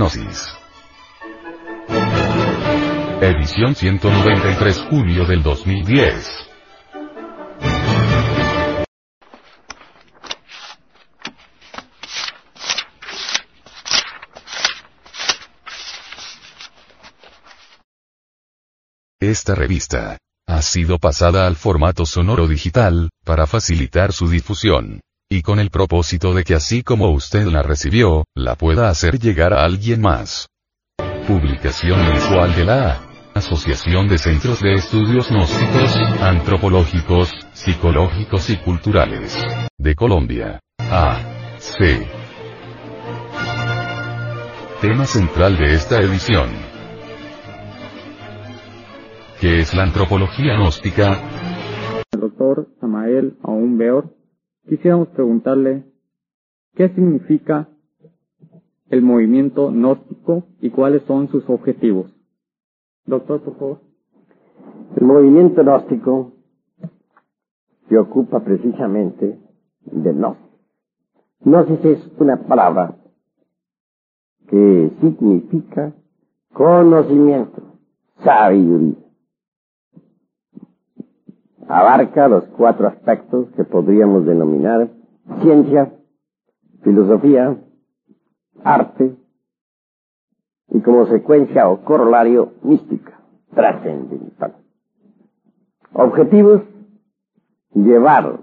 Gnosis. Edición 193 julio del 2010. Esta revista ha sido pasada al formato sonoro digital, para facilitar su difusión. Y con el propósito de que así como usted la recibió, la pueda hacer llegar a alguien más. Publicación mensual de la Asociación de Centros de Estudios Gnósticos, Antropológicos, Psicológicos y Culturales. De Colombia. A. C. Tema central de esta edición. ¿Qué es la antropología gnóstica? al doctor Samael Aún Beor, quisiéramos preguntarle qué significa el movimiento gnóstico y cuáles son sus objetivos. Doctor, por favor. El movimiento gnóstico se ocupa precisamente de gnosis. Gnosis es una palabra que significa conocimiento, sabiduría. Abarca los cuatro aspectos que podríamos denominar ciencia, filosofía, arte y como secuencia o corolario mística, trascendental. Objetivos, llevar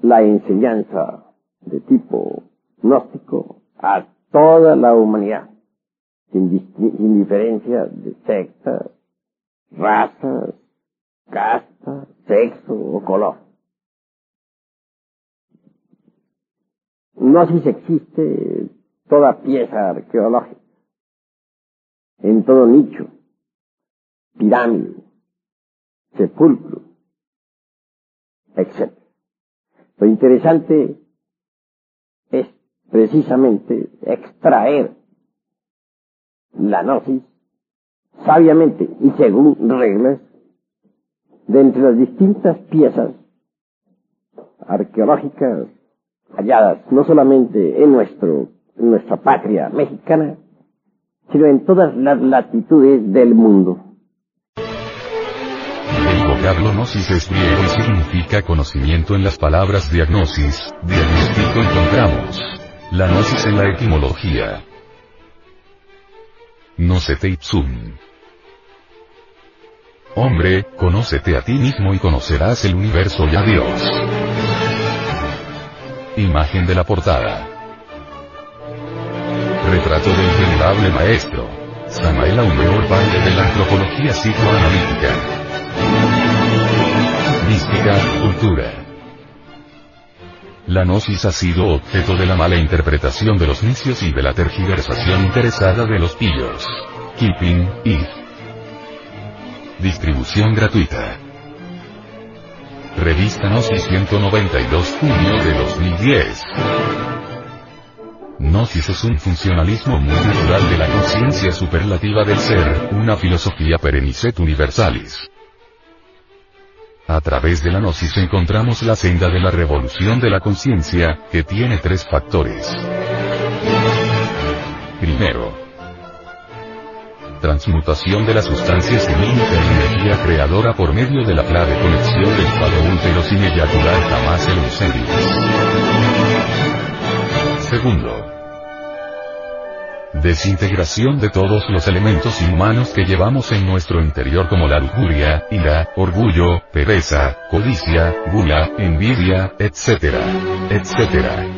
la enseñanza de tipo gnóstico a toda la humanidad, sin, diferencia de sectas, razas, casta, sexo o color. Gnosis existe toda pieza arqueológica, en todo nicho, pirámide, sepulcro, etc. Lo interesante es precisamente extraer la gnosis sabiamente y según reglas de entre las distintas piezas arqueológicas halladas no solamente en nuestro nuestra patria mexicana, sino en todas las latitudes del mundo. El vocablo gnosis es griego y significa conocimiento en las palabras diagnosis, diagnóstico encontramos. La gnosis en la etimología. Nocete ipsum. Hombre, conócete a ti mismo y conocerás el universo y a Dios. Imagen de la portada. Retrato del venerable maestro. Samael Aumeor padre de la antropología psicoanalítica. Mística, cultura. La gnosis ha sido objeto de la mala interpretación de los necios y de la tergiversación interesada de los pillos. Keeping, if. Distribución gratuita. Revista Gnosis 192 junio de 2010. Gnosis es un funcionalismo muy natural de la conciencia superlativa del ser, una filosofía perennicet universalis. A través de la gnosis encontramos la senda de la revolución de la conciencia, que tiene tres factores. Primero, transmutación de las sustancias en energía creadora por medio de la clave conexión del falo útero sin eyacular jamás el useris. Segundo, desintegración de todos los elementos inhumanos que llevamos en nuestro interior como la lujuria, ira, orgullo, pereza, codicia, gula, envidia, etc., etc.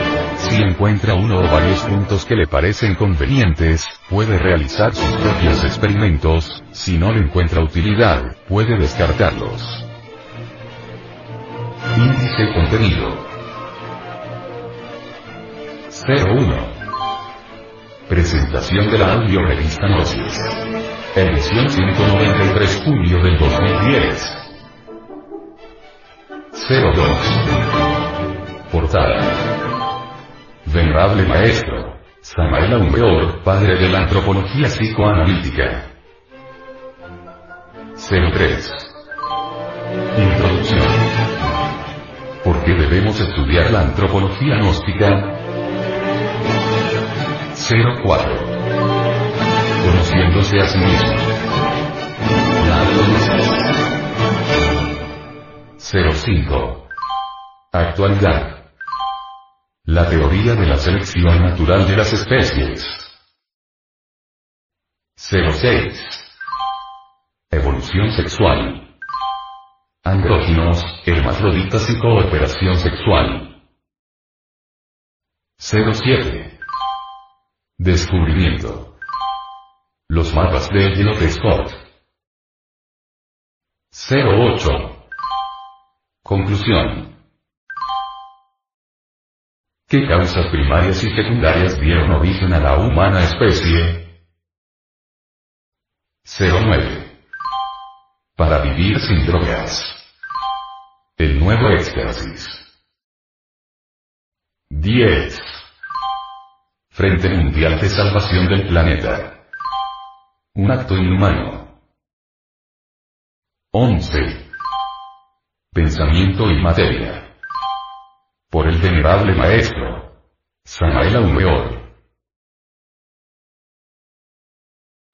Si encuentra uno o varios puntos que le parecen convenientes, puede realizar sus propios experimentos, si no le encuentra utilidad, puede descartarlos. Índice contenido 01 Presentación de la audio revista Gnosis. Edición 193 julio del 2010. 02 Portada Venerable Maestro, Samael Aumbeor, padre de la antropología psicoanalítica. 03. Introducción. ¿Por qué debemos estudiar la antropología gnóstica? 04. Conociéndose a sí mismo. La 05. Actualidad. La teoría de la selección natural de las especies. 06. Evolución sexual. Andróginos, hermafroditas y cooperación sexual. 07. Descubrimiento. Los mapas de de Scott. 08. Conclusión. ¿Qué causas primarias y secundarias dieron origen a la humana especie? 09. Para vivir sin drogas. El nuevo éxtasis. 10. Frente Mundial de Salvación del Planeta. Un acto inhumano. 11. Pensamiento y materia por el venerable maestro Samael Aumeor.